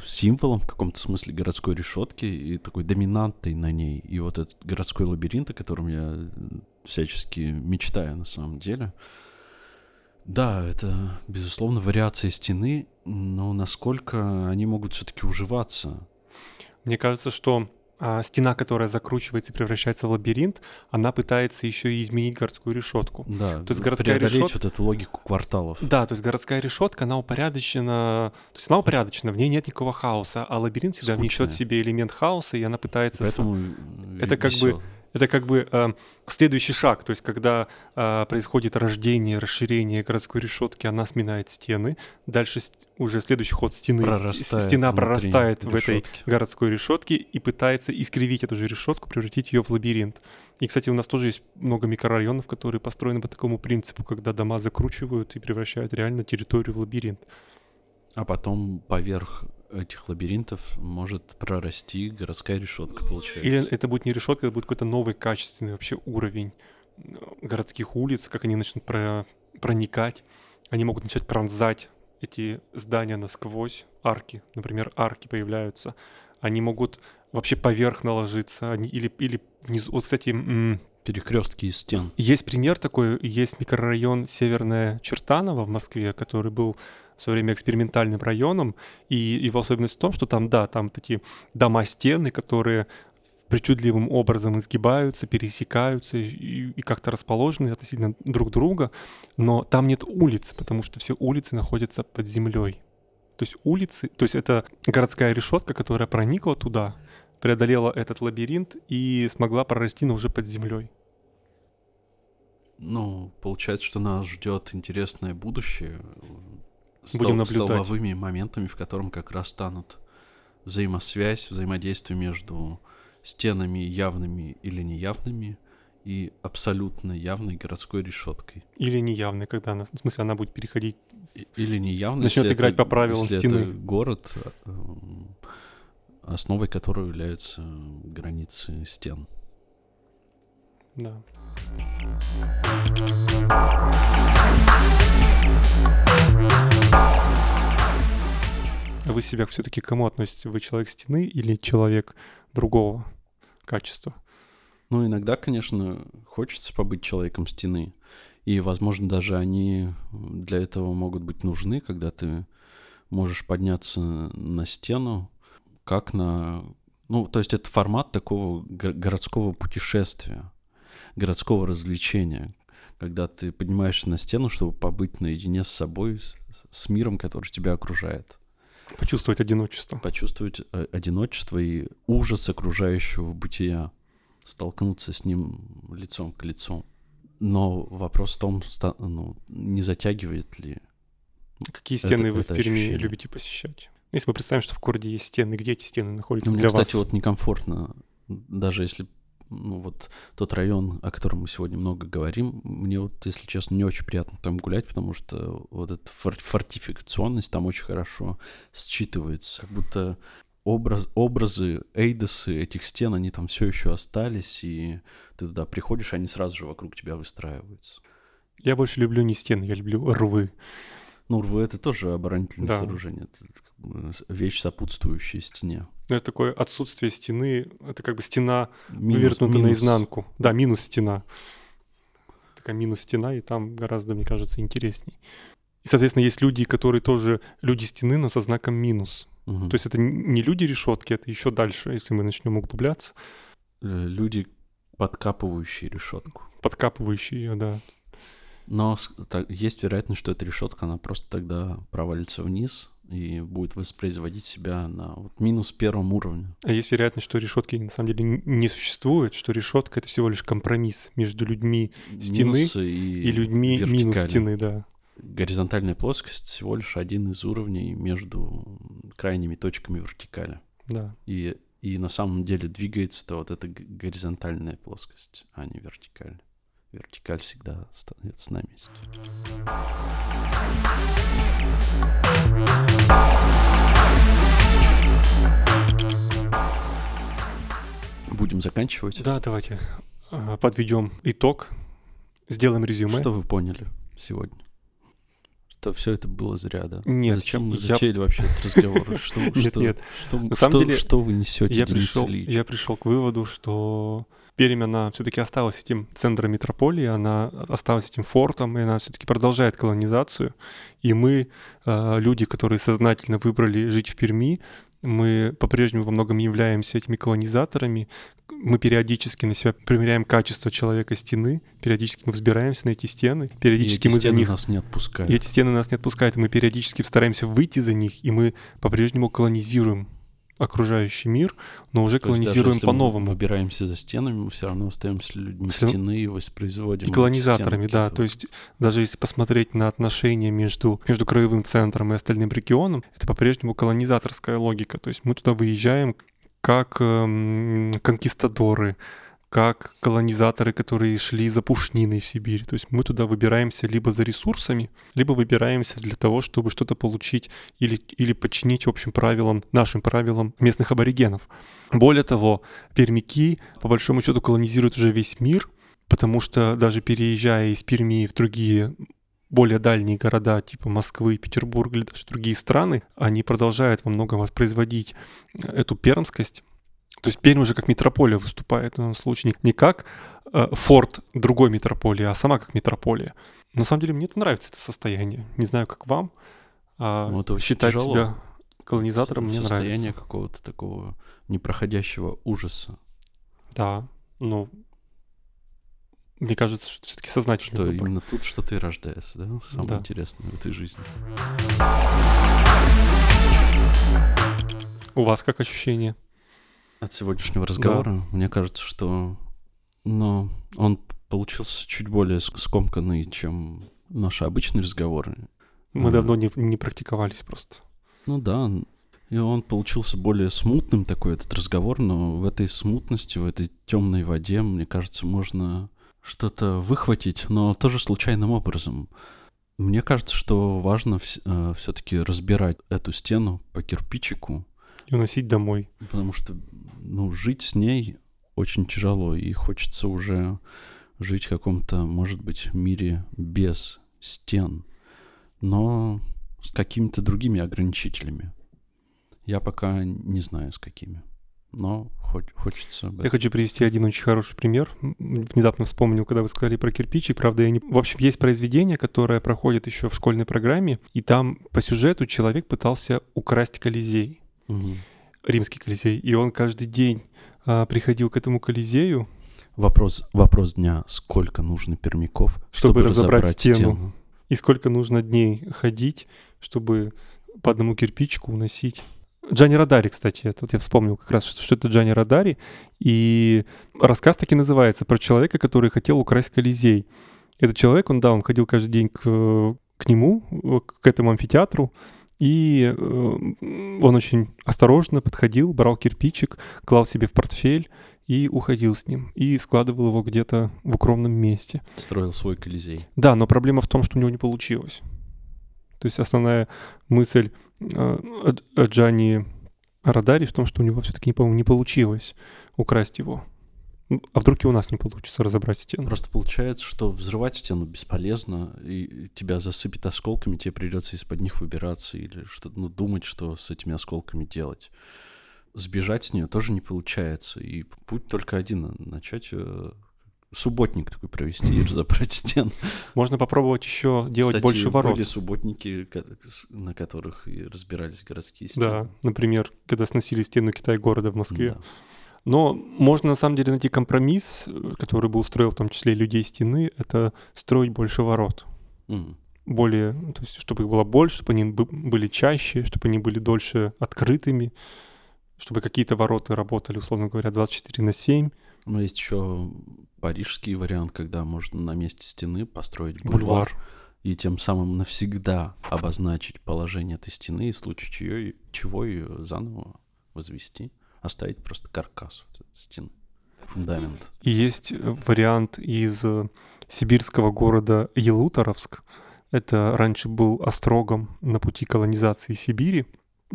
B: символом в каком-то смысле городской решетки и такой доминантой на ней. И вот этот городской лабиринт, о котором я всячески мечтаю на самом деле. Да, это, безусловно, вариации стены, но насколько они могут все-таки уживаться?
A: Мне кажется, что а стена, которая закручивается и превращается в лабиринт, она пытается еще и изменить городскую решетку.
B: Да, то есть городская решетка... вот эту логику кварталов.
A: Да, то есть городская решетка, она упорядочена, то есть она упорядочена, в ней нет никакого хаоса, а лабиринт всегда Скучная. несет в себе элемент хаоса, и она пытается...
B: Поэтому
A: Это как бы это как бы э, следующий шаг, то есть когда э, происходит рождение, расширение городской решетки, она сминает стены, дальше уже следующий ход стены, прорастает стена прорастает в этой городской решетке и пытается искривить эту же решетку, превратить ее в лабиринт. И, кстати, у нас тоже есть много микрорайонов, которые построены по такому принципу, когда дома закручивают и превращают реально территорию в лабиринт.
B: А потом поверх этих лабиринтов может прорасти городская решетка, получается.
A: Или это будет не решетка, это будет какой-то новый качественный вообще уровень э, городских улиц, как они начнут про проникать. Они могут начать пронзать эти здания насквозь, арки, например, арки появляются. Они могут вообще поверх наложиться, они, или, или внизу. Вот, кстати,
B: перекрестки из стен.
A: Есть пример такой, есть микрорайон Северная Чертаново в Москве, который был в свое время экспериментальным районом, и его особенность в том, что там, да, там такие дома-стены, которые причудливым образом изгибаются, пересекаются и, и как-то расположены относительно друг друга, но там нет улиц, потому что все улицы находятся под землей. То есть улицы, то есть это городская решетка, которая проникла туда, преодолела этот лабиринт и смогла прорасти, но уже под землей.
B: Ну, получается, что нас ждет интересное будущее
A: Будем наблюдать.
B: столбовыми моментами, в котором как раз станут взаимосвязь, взаимодействие между стенами явными или неявными и абсолютно явной городской решеткой.
A: Или неявной, когда она, в смысле, она будет переходить.
B: Или неявной.
A: Начнет играть
B: это,
A: по правилам стены. Это
B: город, э, основой которого являются границы стен.
A: Да. Вы себя все-таки к кому относите? Вы человек стены или человек другого качества?
B: Ну, иногда, конечно, хочется побыть человеком стены. И, возможно, даже они для этого могут быть нужны, когда ты можешь подняться на стену, как на... Ну, то есть это формат такого городского путешествия, городского развлечения, когда ты поднимаешься на стену, чтобы побыть наедине с собой, с миром, который тебя окружает.
A: Почувствовать одиночество.
B: Почувствовать э, одиночество и ужас окружающего бытия. Столкнуться с ним лицом к лицу. Но вопрос в том, ну, не затягивает ли
A: Какие стены это, вы это в Перми ощущение? любите посещать? Если мы представим, что в городе есть стены, где эти стены находятся
B: ну,
A: для
B: мне,
A: вас?
B: кстати, вот некомфортно, даже если ну, вот тот район, о котором мы сегодня много говорим, мне вот, если честно, не очень приятно там гулять, потому что вот эта фор- фортификационность там очень хорошо считывается, как будто образ, образы, эйдосы этих стен, они там все еще остались, и ты туда приходишь, они сразу же вокруг тебя выстраиваются.
A: Я больше люблю не стены, я люблю рвы.
B: Ну, рвы — это тоже оборонительное да. сооружение, это вещь, сопутствующая стене.
A: Ну, это такое отсутствие стены, это как бы стена минус, вывернута минус. наизнанку. Да, минус стена. Такая минус стена, и там гораздо, мне кажется, интересней. И, соответственно, есть люди, которые тоже люди стены, но со знаком минус. Угу. То есть это не люди решетки, это еще дальше, если мы начнем углубляться.
B: Э, люди, подкапывающие решетку.
A: Подкапывающие ее, да.
B: Но так, есть вероятность, что эта решетка, она просто тогда провалится вниз и будет воспроизводить себя на вот минус первом уровне.
A: А есть вероятность, что решетки на самом деле не существует, что решетка это всего лишь компромисс между людьми стены и, и людьми вертикали. минус стены, да.
B: Горизонтальная плоскость всего лишь один из уровней между крайними точками вертикали.
A: Да.
B: И, и на самом деле двигается-то вот эта горизонтальная плоскость, а не вертикаль вертикаль всегда остается на месте. Будем заканчивать.
A: Да, давайте а, подведем итог Сделаем резюме.
B: Что вы поняли сегодня? Что все это было зря, да?
A: Нет,
B: Зачем мы
A: я-
B: затеяли вообще этот разговор? Что,
A: Нет,
B: что,
A: нет.
B: Что,
A: На самом
B: что-
A: деле,
B: что вы несете,
A: Я пришел, я пришел к выводу, что Пермь, она все-таки осталась этим центром метрополии, она осталась этим фортом, и она все-таки продолжает колонизацию. И мы, э, люди, которые сознательно выбрали жить в Перми, мы по-прежнему во многом являемся этими колонизаторами. Мы периодически на себя примеряем качество человека стены, периодически мы взбираемся на эти стены,
B: И
A: периодически
B: эти
A: мы за
B: стены
A: них
B: нас не отпускают.
A: и эти стены нас не отпускают, и мы периодически стараемся выйти за них, и мы по-прежнему колонизируем окружающий мир, но уже
B: То
A: колонизируем по-новому.
B: выбираемся за стенами, мы все равно остаемся людьми
A: Всё-
B: стены и воспроизводим
A: И колонизаторами, да.
B: какие-то
A: То есть даже если посмотреть на отношения между, между краевым центром и остальным регионом, это по-прежнему колонизаторская логика. То есть мы туда выезжаем как эм, конкистадоры, как колонизаторы, которые шли за пушниной в Сибирь. То есть мы туда выбираемся либо за ресурсами, либо выбираемся для того, чтобы что-то получить или, или подчинить общим правилам, нашим правилам местных аборигенов. Более того, пермяки, по большому счету, колонизируют уже весь мир, потому что даже переезжая из Перми в другие более дальние города, типа Москвы, Петербург или даже другие страны, они продолжают во многом воспроизводить э, эту пермскость. То есть Пермь уже как метрополия выступает в данном случае. Не как э, форт другой метрополии, а сама как метрополия. На самом деле мне это нравится, это состояние. Не знаю, как вам. а
B: Ну, это
A: считать
B: тяжело.
A: себя колонизатором мне
B: Состояние
A: нравится.
B: какого-то такого непроходящего ужаса.
A: Да, ну, мне кажется, что все-таки сознательный
B: Что
A: выбор.
B: именно тут что-то и рождается, да? Самое
A: Да.
B: интересное в этой жизни.
A: У вас как ощущение?
B: От сегодняшнего разговора мне кажется, что ну, он получился чуть более ск- скомканный, чем наши обычные разговоры.
A: Мы
B: А.
A: давно не, не практиковались просто.
B: Ну да, и он получился более смутным такой этот разговор, но в этой смутности, в этой темной воде, мне кажется, можно что-то выхватить, но тоже случайным образом. Мне кажется, что важно все-таки разбирать эту стену по кирпичику,
A: И уносить домой.
B: потому что ну, жить с ней очень тяжело, и хочется уже жить в каком-то, может быть, мире без стен, но с какими-то другими ограничителями. Я пока не знаю, с какими, но хоть, хочется...
A: Я хочу привести один очень хороший пример. М, Внезапно вспомнил, когда вы сказали про кирпичик. Правда, я не... В общем, есть произведение, которое проходит еще в школьной программе, и там по сюжету человек пытался украсть Колизей, Римский Колизей, и он каждый день а, приходил к этому Колизею,
B: Вопрос, вопрос дня. Сколько нужно пермяков,
A: Чтобы
B: чтобы,
A: разобрать
B: разобрать
A: стену.
B: стену?
A: и сколько нужно дней ходить, чтобы по одному кирпичику уносить. Джани Радари, кстати, это вот я вспомнил как раз, что, что это Джани Радари, и рассказ таки называется про человека, который хотел украсть Колизей. Этот человек, он, да, он ходил каждый день к, к нему, к этому амфитеатру, и э, он очень осторожно подходил, брал кирпичик, клал себе в портфель и уходил с ним, и складывал его где-то в укромном месте.
B: Строил свой колизей.
A: Да, но проблема в том, что у него не получилось. То есть основная мысль э, о- о Джани Радари в том, что у него все-таки, по-моему, не получилось украсть его. А вдруг и у нас не получится разобрать стену?
B: Просто получается, что взрывать стену бесполезно, и тебя засыпет осколками, тебе придется из-под них выбираться или что ну, думать, что с этими осколками делать. Сбежать с нее тоже не получается, и путь только один — начать э, субботник такой провести и разобрать стену.
A: Можно попробовать еще делать
B: Кстати,
A: больше ворот.
B: были субботники, на которых и разбирались городские
A: Да,
B: стены.
A: например, когда сносили стену Китай-города в Москве.
B: Да.
A: Но можно на самом деле найти компромисс, который бы устроил в том числе людей стены, это строить больше ворот.
B: М.
A: более, то есть чтобы их было больше, чтобы они бы- были чаще, чтобы они были дольше открытыми, чтобы какие-то ворота работали, условно говоря, 24 на 7.
B: Но есть еще парижский вариант, когда можно на месте стены построить
A: Бульвар.
B: бульвар. и тем самым навсегда обозначить положение этой стены, и в случае чего, чего ее заново возвести, оставить просто каркас вот стены, фундамент.
A: И есть э, вариант из э, сибирского города Елуторовск. Это раньше был острогом на пути колонизации Сибири.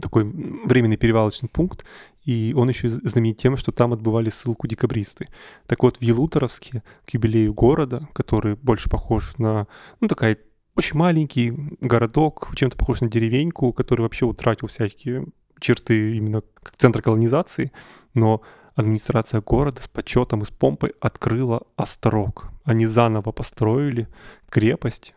A: такой временный перевалочный пункт, и он еще знаменит тем, что там отбывали ссылку декабристы. Так вот, в Елуторовске, к юбилею города, который больше похож на, ну, такая очень маленький городок, чем-то похож на деревеньку, который вообще утратил всякие черты именно как центр колонизации, но администрация города с почетом и с помпой открыла острог. Они заново построили крепость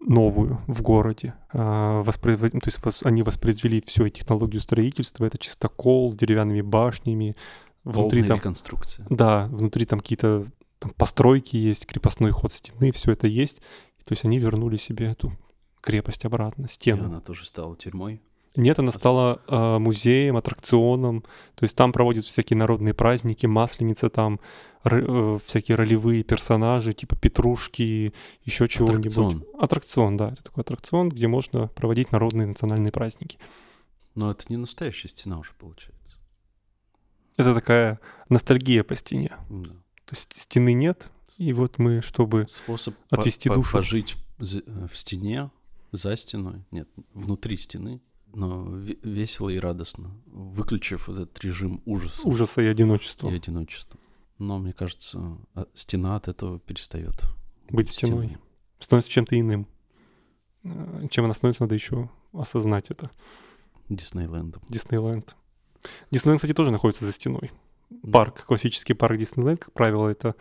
A: новую в городе. А. То есть они воспроизвели всю технологию строительства. Это чистокол с деревянными башнями.
B: Внутри там... реконструкция.
A: Да, внутри там какие-то там постройки есть, крепостной ход стены, все это есть. То есть они вернули себе эту крепость обратно, стену. И
B: она тоже стала тюрьмой?
A: Нет, она стала э, музеем, аттракционом. То есть там проводят всякие народные праздники, масленица там, э, всякие ролевые персонажи, типа петрушки, еще чего-нибудь.
B: Аттракцион.
A: Аттракцион, да. Это такой аттракцион, где можно проводить народные национальные праздники.
B: Но это не настоящая стена уже получается.
A: Это такая ностальгия по стене.
B: Да.
A: То есть стены нет, и вот мы, чтобы
B: Способ
A: отвести
B: по
A: душу...
B: пожить в стене, за стеной, нет, внутри стены, но весело и радостно, выключив этот режим ужаса.
A: Ужаса и одиночества.
B: И одиночества. Но, мне кажется, а, стена от этого перестает
A: быть стеной. стеной. Становится чем-то иным. Э, чем она становится, надо еще осознать это.
B: Диснейлендом.
A: Диснейленд. Диснейленд, кстати, тоже находится за стеной. Парк, классический парк Диснейленд, как правило, это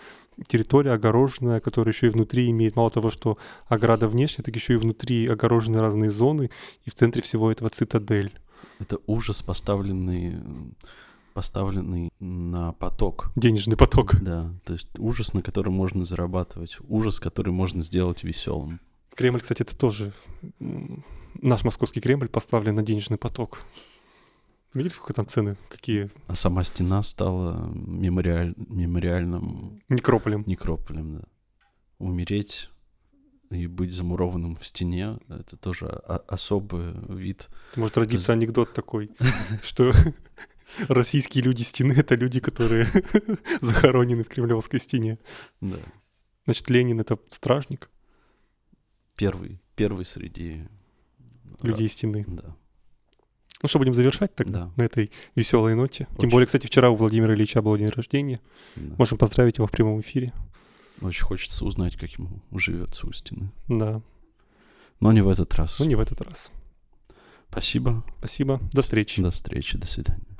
A: территория огороженная, которая еще и внутри имеет мало того, что ограда внешне, так еще и внутри огорожены разные зоны, и в центре всего этого цитадель.
B: Это ужас, поставленный поставленный на поток.
A: Денежный поток.
B: Да, то есть ужас, на котором можно зарабатывать, ужас, который можно сделать веселым.
A: Кремль, кстати, это тоже наш московский Кремль поставлен на денежный поток. Видите, сколько там цены, какие?
B: А сама стена стала мемориаль... мемориальным...
A: Некрополем.
B: Некрополем, да. Умереть и быть замурованным в стене — это тоже особый вид.
A: Может родиться анекдот такой, что российские люди стены — это люди, которые захоронены в Кремлевской стене.
B: Да.
A: Значит, Ленин — это стражник?
B: Первый, первый среди...
A: Людей стены.
B: Да.
A: Ну что, будем завершать тогда
B: да.
A: на этой веселой ноте. Очень. Тем более, кстати, вчера у Владимира Ильича был день рождения. Да. Можем поздравить его в прямом эфире.
B: Очень хочется узнать, как ему живется у стены.
A: Да.
B: Но не в этот раз.
A: Ну, не в этот раз.
B: Спасибо.
A: Спасибо. До встречи.
B: До встречи. До свидания.